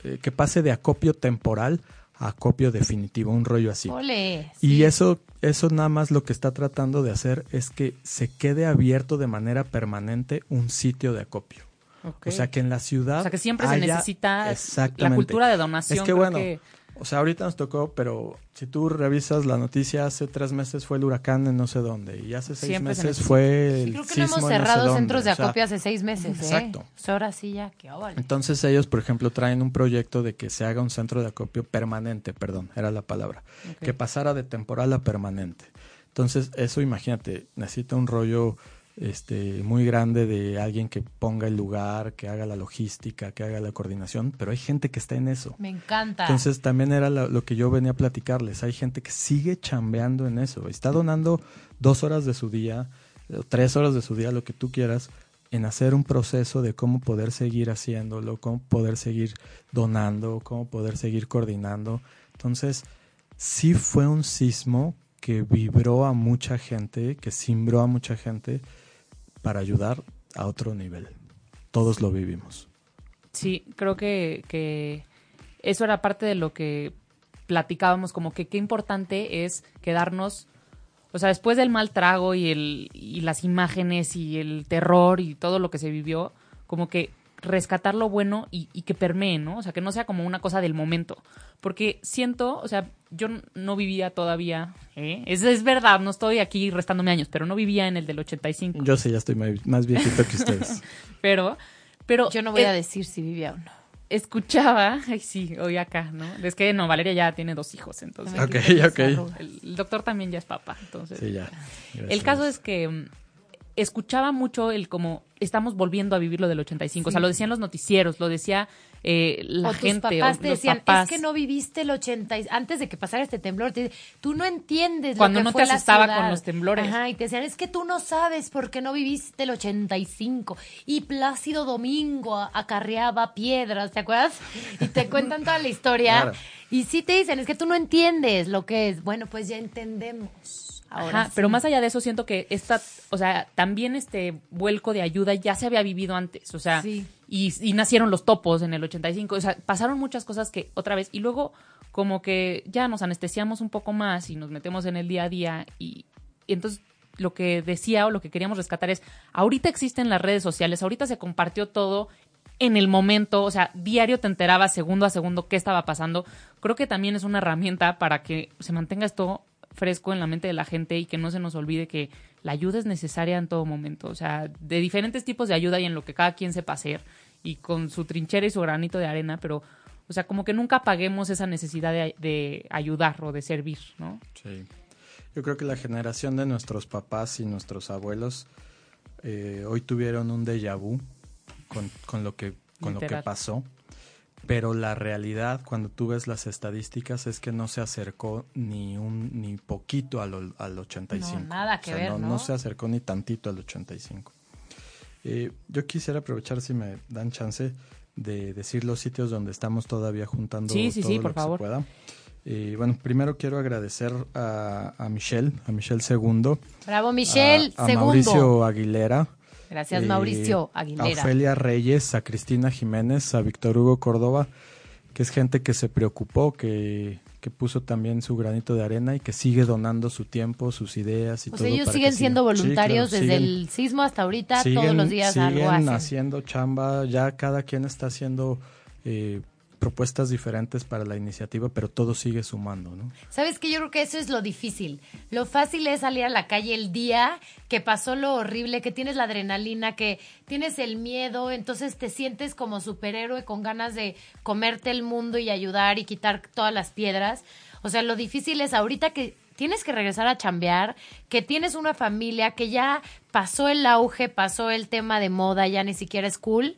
eh, que pase de acopio temporal a acopio definitivo, un rollo así. Ole. Y eso, eso nada más lo que está tratando de hacer es que se quede abierto de manera permanente un sitio de acopio. O sea que en la ciudad. O sea, que siempre se necesita la cultura de donación. Es que creo bueno, que- o sea, ahorita nos tocó, pero si tú revisas la noticia, hace tres meses fue el huracán en no sé dónde, y hace seis Siempre meses fue el Sí, creo que no hemos en no sé cerrado dónde. centros de O sea, acopio hace seis meses, ¿eh? exacto. Pues ahora sí ya, óvale. Entonces ellos, por ejemplo, traen un proyecto de que se haga un centro de acopio permanente, perdón, era la palabra, que pasara de temporal a permanente. Entonces eso, imagínate, necesita un rollo este, muy grande de alguien que ponga el lugar, que haga la logística, que haga la coordinación, pero hay gente que está en eso. Me encanta. Entonces también era lo, lo que yo venía a platicarles. Hay gente que sigue chambeando en eso. Está donando dos horas de su día, tres horas de su día, lo que tú quieras, en hacer un proceso de cómo poder seguir haciéndolo, cómo poder seguir donando, cómo poder seguir coordinando. Entonces, sí fue un sismo que vibró a mucha gente, que simbró a mucha gente para ayudar a otro nivel. Todos lo vivimos. Sí, creo que, que eso era parte de lo que platicábamos, como que qué importante es quedarnos, o sea, después del mal trago y, el, y las imágenes y el terror y todo lo que se vivió, como que rescatar lo bueno y, y que permee, ¿no? O sea, que no sea como una cosa del momento. Porque siento, o sea, yo no vivía todavía, ¿eh? es, es verdad, no estoy aquí restándome años, pero no vivía en el del 85. Yo sí, ya estoy más, más viejito que ustedes. <laughs> pero, pero... Yo no voy eh, a decir si vivía o no. escuchaba, <laughs> ay sí, hoy acá, ¿no? Es que no, Valeria ya tiene dos hijos, entonces. Ok, ok. El, el doctor también ya es papá, entonces. Sí, ya. El caso es que mm, escuchaba mucho el como estamos volviendo a vivir lo del 85, o sea, Sí. lo decían los noticieros, lo decía eh, la o tus gente, papás o te los decían, papás. es que no viviste el 80, y- antes de que pasara este temblor, te- tú no entiendes Cuando lo que no te fue asustaba con los temblores. Ajá, y te decían, es que tú no sabes por qué no viviste el 85. Y Plácido Domingo acarreaba piedras, ¿te acuerdas? Y te cuentan toda la historia. <laughs> Claro. Y sí te dicen, es que tú no entiendes lo que es. Bueno, pues ya entendemos. Ahora Ajá, sí. pero más allá de eso siento que esta, o sea, también este vuelco de ayuda ya se había vivido antes, o sea, Sí. y, y nacieron los topos en el 85, o sea, pasaron muchas cosas que otra vez, y luego como que ya nos anestesiamos un poco más y nos metemos en el día a día y, y entonces lo que decía o lo que queríamos rescatar es, ahorita existen las redes sociales, ahorita se compartió todo en el momento, o sea, diario te enterabas segundo a segundo qué estaba pasando. Creo que también es una herramienta para que se mantenga esto fresco en la mente de la gente y que no se nos olvide que la ayuda es necesaria en todo momento. O sea, de diferentes tipos de ayuda y en lo que cada quien sepa hacer y con su trinchera y su granito de arena, pero, o sea, como que nunca apaguemos esa necesidad de, de ayudar o de servir, ¿no? Sí. Yo creo que la generación de nuestros papás y nuestros abuelos eh, hoy tuvieron un déjà vu con, con lo que con lo que pasó. Pero la realidad, cuando tú ves las estadísticas, es que no se acercó ni un ni poquito al, al 85. No, nada que O sea, ver, ¿no? se acercó ni tantito al 85. Eh, yo quisiera aprovechar, si me dan chance, de decir los sitios donde estamos todavía juntando Sí, sí, todo sí, lo por que se favor. pueda. Eh, bueno, primero quiero agradecer a, a Michelle, a Michelle Segundo, Bravo, Michelle. a, a. Mauricio Aguilera, Gracias, eh, Mauricio a Aguilera. Ofelia Reyes, a Cristina Jiménez, a Víctor Hugo Córdoba, que es gente que se preocupó, que, que puso también su granito de arena y que sigue donando su tiempo, sus ideas y O todo. sea, ellos para siguen que siendo siga. Sí, voluntarios claro, desde siguen- el sismo hasta ahorita, siguen- todos los días algo siguen hacen. haciendo chamba, ya cada quien está haciendo eh, propuestas diferentes para la iniciativa, pero todo sigue sumando, ¿no? Sabes que yo creo que eso es lo difícil. Lo fácil es salir a la calle el día que pasó lo horrible, que tienes la adrenalina, que tienes el miedo, entonces te sientes como superhéroe con ganas de comerte el mundo y ayudar y quitar todas las piedras. O sea, lo difícil es ahorita que tienes que regresar a chambear, que tienes una familia, que ya pasó el auge, pasó el tema de moda, ya ni siquiera es cool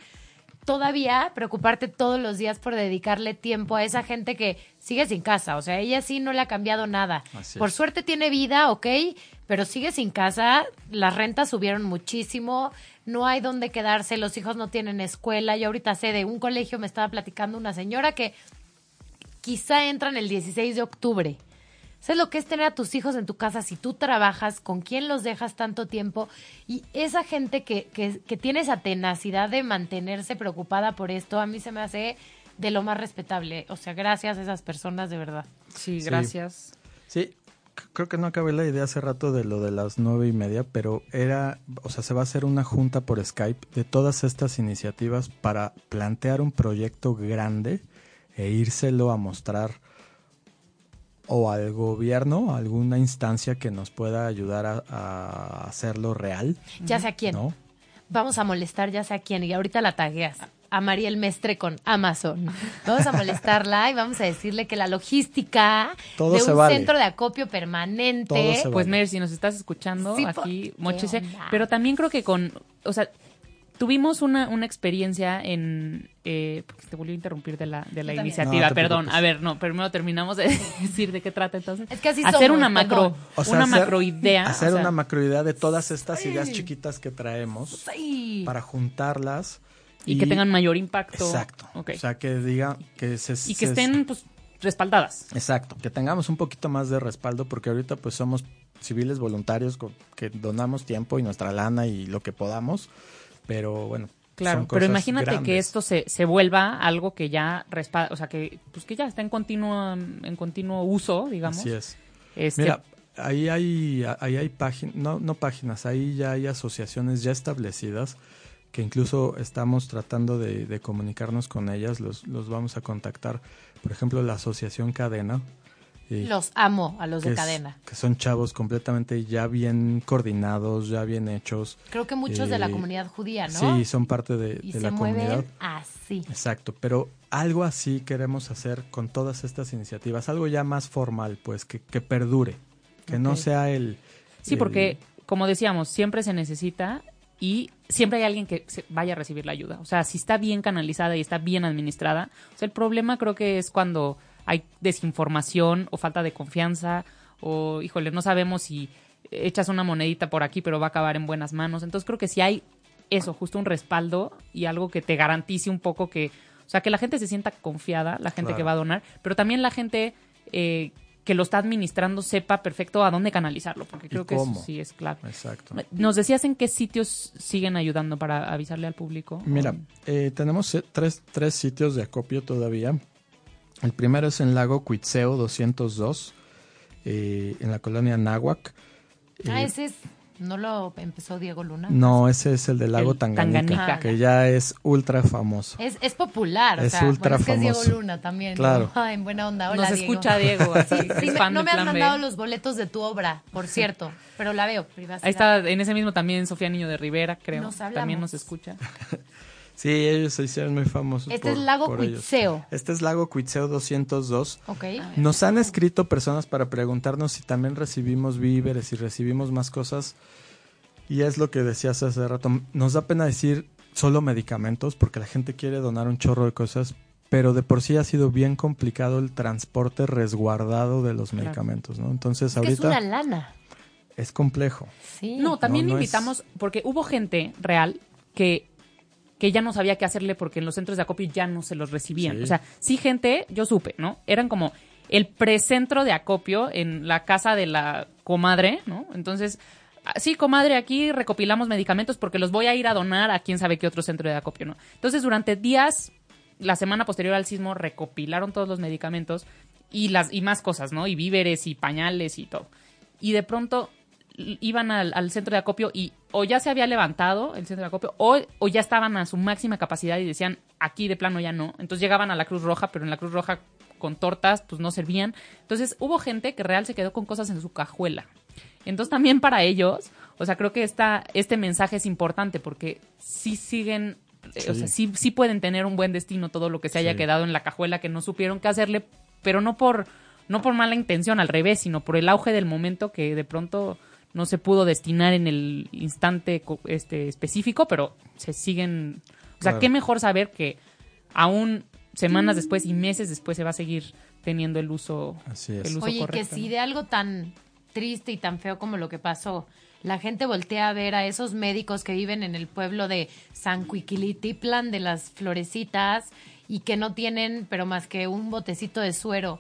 todavía preocuparte todos los días por dedicarle tiempo a esa gente que sigue sin casa. O sea, ella sí no le ha cambiado nada. Por suerte tiene vida, ok, pero sigue sin casa. Las rentas subieron muchísimo. No hay dónde quedarse. Los hijos no tienen escuela. Yo ahorita sé de un colegio, me estaba platicando una señora que quizá entran el 16 de octubre. ¿Sabes lo que es tener a tus hijos en tu casa si tú trabajas? ¿Con quién los dejas tanto tiempo? Y esa gente que, que, que tiene esa tenacidad de mantenerse preocupada por esto, a mí se me hace de lo más respetable. O sea, gracias a esas personas, de verdad. Sí, gracias. Sí, creo que no acabé la idea hace rato de lo de las nueve y media, pero era, o sea, se va a hacer una junta por Skype de todas estas iniciativas para plantear un proyecto grande e írselo a mostrar o al gobierno, a alguna instancia que nos pueda ayudar a, a hacerlo real, Ya sé a quién. ¿no? Vamos a molestar ya sé a quién y ahorita la tagueas. a Mariel Mestre con Amazon. Vamos a molestarla y vamos a decirle que la logística Todo de se un vale. centro de acopio Todo permanente. se Pues vale. Mer, si nos estás escuchando, Sí, aquí ¿por mochese. onda? Pero también creo que con, o sea, tuvimos una, una experiencia en, eh, porque te volvió a interrumpir de la, de la iniciativa, No perdón. A ver, no, primero terminamos de <laughs> decir de qué trata entonces. Es que así hacer somos, una macro. O sea, una hacer- macroidea. Hacer o sea, una macroidea de todas estas ideas chiquitas que traemos Sí. para juntarlas. y, que tengan mayor impacto. Exacto. O sea, que diga que se... y que se- estén pues respaldadas. Exacto, que tengamos un poquito más de respaldo porque ahorita pues somos civiles voluntarios que donamos tiempo y nuestra lana y lo que podamos, pero bueno. Claro, pero imagínate que esto se, se vuelva algo que ya respalda, o sea, que pues que ya está en continuo en continuo uso, digamos. Así es. Este, Mira, ahí hay, ahí hay páginas, no, no páginas, ahí ya hay asociaciones ya establecidas que incluso estamos tratando de, de comunicarnos con ellas, los, los vamos a contactar. Por ejemplo, la asociación Cadena. Los amo a los de es- cadena. que son chavos completamente ya bien coordinados, ya bien hechos. Creo que muchos de la eh, comunidad judía, ¿no? Sí, son parte de, y de se la comunidad. así. Exacto, pero algo así queremos hacer con todas estas iniciativas, algo ya más formal, pues, que, que perdure, que no sea el... Sí, el- porque, como decíamos, siempre se necesita y siempre hay alguien que se vaya a recibir la ayuda. O sea, si está bien canalizada y está bien administrada. O sea, el problema creo que es cuando hay desinformación o falta de confianza o, híjole, no sabemos si echas una monedita por aquí pero va a acabar en buenas manos. Entonces creo que si hay eso, justo un respaldo y algo que te garantice un poco que, o sea, que la gente se sienta confiada, la gente Claro. que va a donar, pero también la gente eh, que lo está administrando sepa perfecto a dónde canalizarlo, porque ¿Y creo que cómo? eso sí es clave. Exacto. ¿Nos decías en qué sitios siguen ayudando para avisarle al público? Mira, eh, tenemos eh, tres, tres sitios de acopio todavía. El primero es en Lago Cuitzeo 202, eh, en la colonia Náhuac. Ah, Eh, ese es. ¿No lo empezó Diego Luna? no, ese es el del lago El Tanganica, Tanganica. que ya es ultra famoso. Es, es popular, o Es sea, ultra bueno, es que es Diego famoso. Luna también. Claro. ¿no? en buena onda. Hola, Nos Diego. escucha Diego, así, Sí, me- fan no me has Plan B. mandado los boletos de tu obra, por cierto, pero la veo. privacidad. Ahí está, en ese mismo también Sofía Niño de Rivera, creo. Nos también nos escucha. <laughs> Sí, ellos se hicieron muy famosos. Este por- es Lago por ellos. Cuitzeo. Este es Lago Cuitzeo 202. Ok. Nos han escrito personas para preguntarnos si también recibimos víveres, si recibimos más cosas. Y es lo que decías hace rato. Nos da pena decir solo medicamentos porque la gente quiere donar un chorro de cosas, pero de por sí ha sido bien complicado el transporte resguardado de los Claro. medicamentos, ¿no? Entonces Es que es ahorita una lana. es complejo. Sí. No, también no invitamos, porque hubo gente real que, que ya no sabía qué hacerle porque en los centros de acopio ya no se los recibían. Sí. O sea, sí gente, yo supe, ¿no? Eran como el precentro de acopio en la casa de la comadre, ¿no? Entonces, ah, sí, comadre, aquí recopilamos medicamentos porque los voy a ir a donar a quién sabe qué otro centro de acopio, ¿no? Entonces, durante días, la semana posterior al sismo, recopilaron todos los medicamentos y, las, y más cosas, ¿no? Y víveres y pañales y todo. Y de pronto iban al, al centro de acopio y o ya se había levantado el centro de acopio o, o ya estaban a su máxima capacidad y decían aquí de plano ya no. Entonces llegaban a la Cruz Roja, pero en la Cruz Roja con tortas pues no servían. Entonces hubo gente que real se quedó con cosas en su cajuela. Entonces también para ellos, o sea, creo que esta, este mensaje es importante porque sí siguen, eh, o sea, sí, sí pueden tener un buen destino todo lo que se haya Sí. quedado en la cajuela que no supieron qué hacerle, pero no por, no por mala intención, al revés, sino por el auge del momento que de pronto no se pudo destinar en el instante co- este, específico, pero se siguen... O sea, Claro. qué mejor saber que aún semanas después y meses después se va a seguir teniendo el uso, Así es. el uso Oye, que si ¿no? de algo tan triste y tan feo como lo que pasó, la gente voltea a ver a esos médicos que viven en el pueblo de San Cuiquilitiplan de las Florecitas y que no tienen, pero más que un botecito de suero.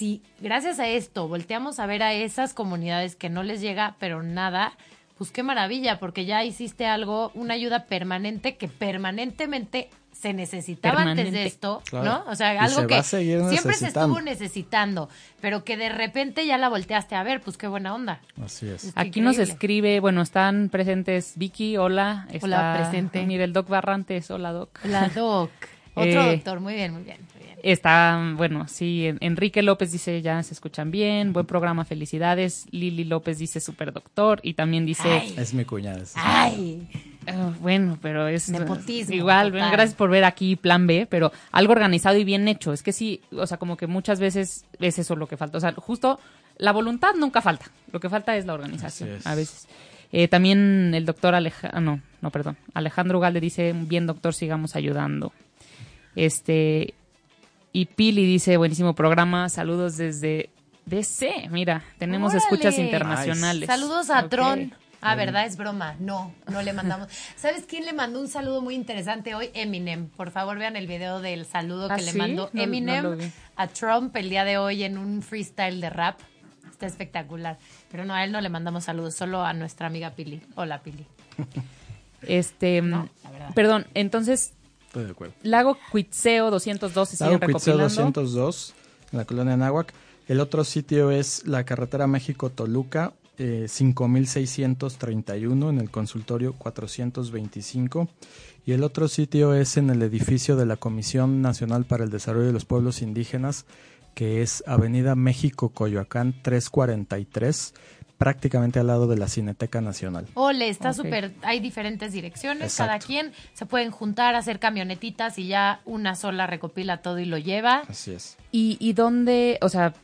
Si gracias a esto volteamos a ver a esas comunidades que no les llega, pero nada, pues qué maravilla, porque ya hiciste algo, una ayuda permanente que permanentemente se necesitaba antes de esto, Claro. ¿no? O sea, Y algo se que siempre se estuvo necesitando, pero que de repente ya la volteaste a ver, pues qué buena onda. Así es. Aquí nos escribe, bueno, están presentes Vicky, hola. Está, Hola, presente. Mira, el Doc Barrantes, hola Doc. La doc. <laughs> Otro Eh, doctor, muy bien, muy bien. Está, bueno, sí, en- Enrique López dice, ya se escuchan bien, buen programa, felicidades. Lili López dice, super doctor. Y también dice, Ay. Es mi cuñada. es- Ay, Ah, bueno, pero es Nepotismo, igual. total. Gracias por ver aquí Plan B, pero algo organizado y bien hecho. Es que sí, o sea, como que muchas veces es eso lo que falta. O sea, justo la voluntad nunca falta. Lo que falta es la organización es. a veces. Eh, también el doctor Alejandro, no, no, perdón, Alejandro Ugalde dice, bien doctor, sigamos ayudando. Este, y Pili dice, buenísimo programa, saludos desde DC, mira, tenemos Órale. escuchas internacionales. Saludos a Ok. Tron. Ah, ¿verdad? Es broma. No, no le mandamos. <laughs> ¿Sabes quién le mandó un saludo muy interesante hoy? Eminem. Por favor, vean el video del saludo ¿Ah, que le sí? mandó No- Eminem no a Trump el día de hoy en un freestyle de rap. Está espectacular. Pero no, a él no le mandamos saludos, solo a nuestra amiga Pili. Hola, Pili. Este, No, la verdad. perdón, entonces, Estoy de acuerdo. Lago Cuitzeo 202 se siguen Lago Cuitzeo recopilando. 202, en la colonia Náhuac. El otro sitio es la carretera México-Toluca, eh, 5631, en el consultorio 425. Y el otro sitio es en el edificio de la Comisión Nacional para el Desarrollo de los Pueblos Indígenas, que es Avenida México Coyoacán 343, prácticamente al lado de la Cineteca Nacional. Ole, está Ok. súper. Hay diferentes direcciones. Exacto. Cada quien se pueden juntar, hacer camionetitas y ya una sola recopila todo y lo lleva. Así es. ¿Y, y dónde, o sea,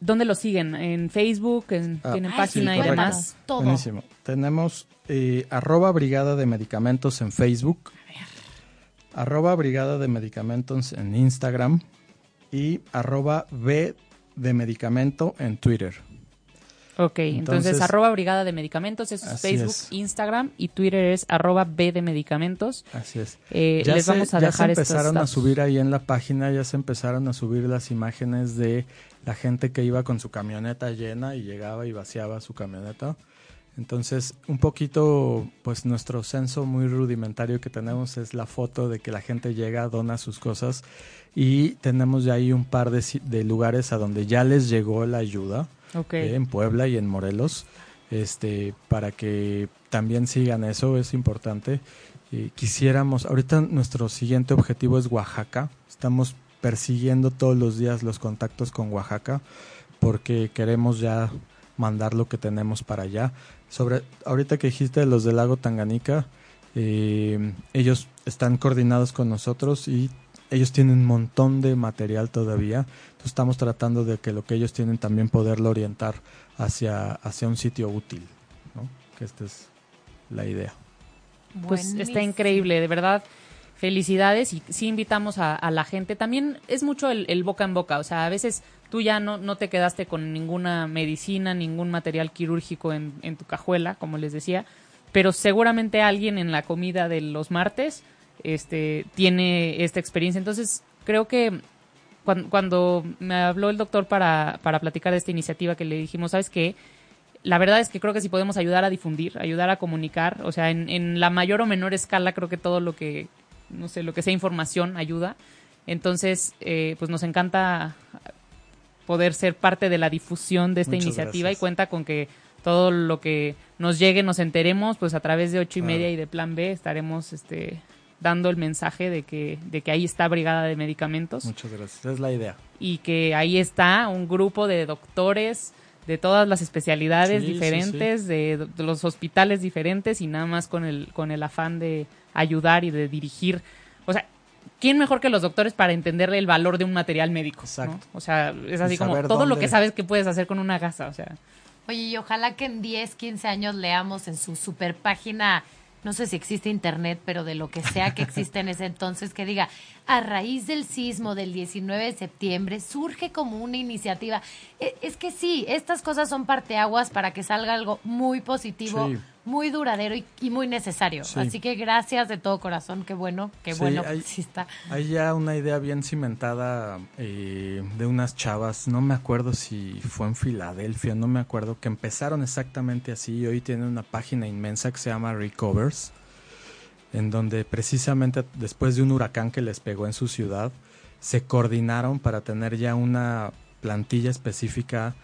dónde lo siguen? ¿En Facebook? ¿En, Ah, ¿Tienen Ay, página sí, y demás? Todo. Buenísimo. Tenemos eh, arroba Brigada de Medicamentos en Facebook, arroba Brigada de Medicamentos en Instagram y arroba B de Medicamento en Twitter. Ok, entonces, Entonces- arroba Brigada de Medicamentos, es Facebook, es. Instagram y Twitter es arroba B de Medicamentos. Así es. Eh, ya les se, vamos a ya dejar se estos empezaron a subir ahí en la página, ya se empezaron a subir las imágenes de la gente que iba con su camioneta llena y llegaba y vaciaba su camioneta. Entonces, un poquito, pues nuestro censo muy rudimentario que tenemos es la foto de que la gente llega, dona sus cosas y tenemos ya ahí un par de, de lugares a donde ya les llegó la ayuda Eh, en Puebla y en Morelos, este, para que también sigan eso, es importante. Y quisiéramos, ahorita nuestro siguiente objetivo es Oaxaca, estamos persiguiendo todos los días los contactos con Oaxaca, porque queremos ya mandar lo que tenemos para allá. Sobre, ahorita que dijiste de los del lago Tanganica, eh, ellos están coordinados con nosotros y ellos tienen un montón de material todavía. Estamos tratando de que lo que ellos tienen también poderlo orientar hacia, hacia un sitio útil. ¿no? Que esta es la idea. Pues está increíble, de verdad. Felicidades y sí invitamos a, a la gente. También es mucho el, el boca en boca, o sea, a veces tú ya no, no te quedaste con ninguna medicina, ningún material quirúrgico en, en tu cajuela, como les decía, pero seguramente alguien en la comida de los martes este, tiene esta experiencia. Entonces, creo que cuando, cuando me habló el doctor para, para platicar de esta iniciativa que le dijimos, ¿sabes qué? la verdad es que creo que si podemos ayudar a difundir, ayudar a comunicar, o sea, en, en la mayor o menor escala creo que todo lo que, no sé, lo que sea información ayuda. Entonces, eh, pues nos encanta poder ser parte de la difusión de esta Muchas iniciativa y cuenta con que todo lo que nos llegue, nos enteremos, pues a través de ocho y media y de Plan B estaremos este, dando el mensaje de que, de que ahí está Brigada de Medicamentos Muchas gracias. Es la idea. y que ahí está un grupo de doctores de todas las especialidades Sí, sí, diferentes, De, de los hospitales diferentes y nada más con el, con el afán de ayudar y de dirigir. O sea, ¿quién mejor que los doctores para entenderle el valor de un material médico? ¿no? Exacto. O sea, es así como todo lo que sabes que puedes hacer con una gasa. O sea, Oye, y ojalá que en 10, 15 años leamos en su super página, no sé si existe internet, pero de lo que sea que existe en ese entonces, que diga, a raíz del sismo del 19 de septiembre surge como una iniciativa. E- Es que sí, estas cosas son parteaguas para que salga algo muy positivo, Sí. Muy duradero y, y muy necesario. Sí. Así que gracias de todo corazón, qué bueno, qué Sí, bueno hay- que sí está. Hay ya una idea bien cimentada eh, de unas chavas, no me acuerdo si fue en Filadelfia, no me acuerdo, que empezaron exactamente así y hoy tienen una página inmensa que se llama Recovers, en donde precisamente después de un huracán que les pegó en su ciudad, se coordinaron para tener ya una plantilla específica,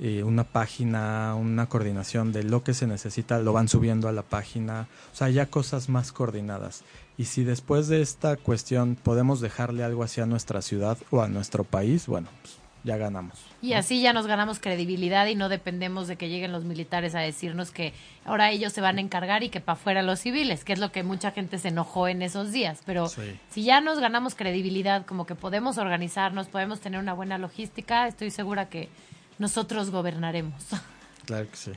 eh, una página, una coordinación de lo que se necesita, lo van subiendo a la página, o sea, ya cosas más coordinadas. Y si después de esta cuestión podemos dejarle algo hacia nuestra ciudad o a nuestro país, bueno, pues, ya ganamos. Y así ya nos ganamos credibilidad y no dependemos de que lleguen los militares a decirnos que ahora ellos se van a encargar y que para afuera los civiles, que es lo que mucha gente se enojó en esos días. Pero Sí. si ya nos ganamos credibilidad, como que podemos organizarnos, podemos tener una buena logística, estoy segura que nosotros gobernaremos. <laughs> Claro que sí.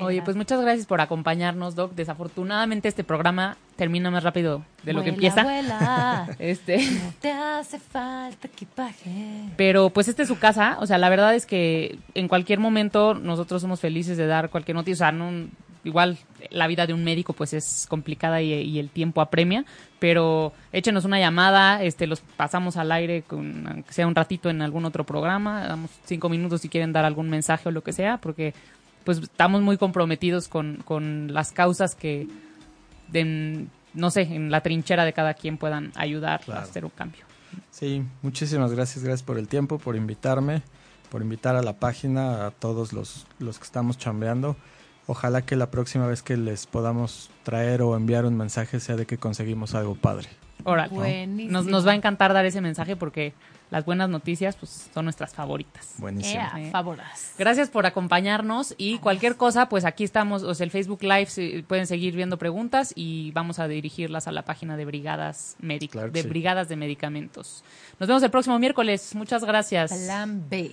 Oye, pues muchas gracias por acompañarnos, Doc. Desafortunadamente este programa termina más rápido de lo que empieza. vuela, <laughs> Este, no te hace falta equipaje. pero pues esta es su casa, o sea, la verdad es que en cualquier momento nosotros somos felices de dar cualquier noticia, o sea, no, igual la vida de un médico pues es complicada y, y el tiempo apremia, pero échenos una llamada, este, los pasamos al aire con, aunque sea un ratito en algún otro programa, damos cinco minutos si quieren dar algún mensaje o lo que sea, porque pues estamos muy comprometidos con, con las causas que de- no sé, en la trinchera de cada quien puedan ayudar a hacer un cambio. Sí, muchísimas gracias, gracias por el tiempo, por invitarme, por invitar a la página, a todos los, los que estamos chambeando. Ojalá que la próxima vez que les podamos traer o enviar un mensaje sea de que conseguimos algo padre. Órale. Buenísimo. Nos, nos va a encantar dar ese mensaje porque las buenas noticias pues son nuestras favoritas. Buenísimo. Favoras. Gracias por acompañarnos y cualquier cosa, pues aquí estamos, o sea, el Facebook Live, pueden seguir viendo preguntas y vamos a dirigirlas a la página de Brigadas Médic- Claro que de sí. Brigadas de Medicamentos. Nos vemos el próximo miércoles. Muchas gracias. Plan B.